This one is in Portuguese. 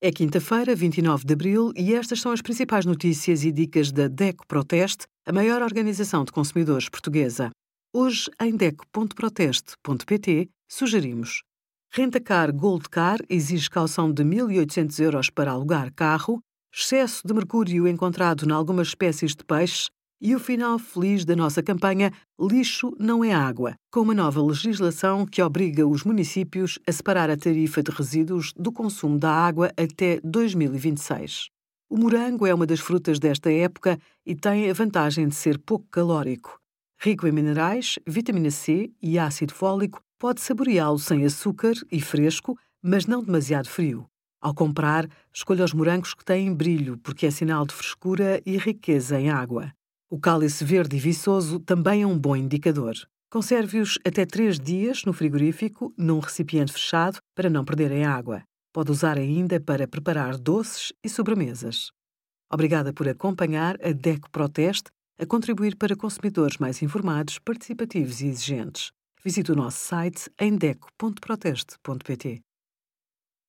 É quinta-feira, 29 de abril, e estas são as principais notícias e dicas da DECO Proteste, a maior organização de consumidores portuguesa. Hoje, em DECO.proteste.pt, sugerimos. Rentacar Gold Car exige calção de 1.800 euros para alugar carro, excesso de mercúrio encontrado em algumas espécies de peixes e o final feliz da nossa campanha Lixo não é água, com uma nova legislação que obriga os municípios a separar a tarifa de resíduos do consumo da água até 2026. O morango é uma das frutas desta época e tem a vantagem de ser pouco calórico. Rico em minerais, vitamina C e ácido fólico, pode saboreá-lo sem açúcar e fresco, mas não demasiado frio. Ao comprar, escolha os morangos que têm brilho, porque é sinal de frescura e riqueza em água. O cálice verde e viçoso também é um bom indicador. Conserve-os até 3 dias no frigorífico, num recipiente fechado, para não perderem água. Pode usar ainda para preparar doces e sobremesas. Obrigada por acompanhar a DECO Proteste a contribuir para consumidores mais informados, participativos e exigentes. Visite o nosso site em deco.proteste.pt.